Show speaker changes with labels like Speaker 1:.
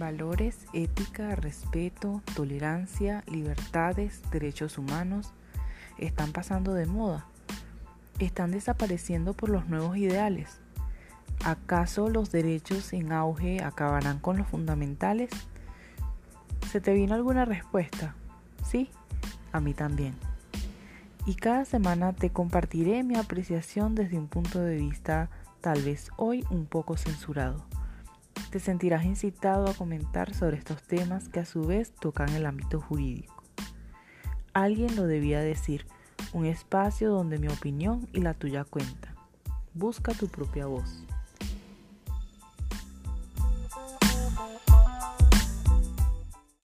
Speaker 1: Valores, ética, respeto, tolerancia, libertades, derechos humanos están pasando de moda. Están desapareciendo por los nuevos ideales. ¿Acaso los derechos en auge acabarán con los fundamentales? ¿Se te vino alguna respuesta? Sí, a mí también. Y cada semana te compartiré mi apreciación desde un punto de vista tal vez hoy un poco censurado. Te sentirás incitado a comentar sobre estos temas que a su vez tocan el ámbito jurídico. Alguien lo debía decir, un espacio donde mi opinión y la tuya cuentan. Busca tu propia voz.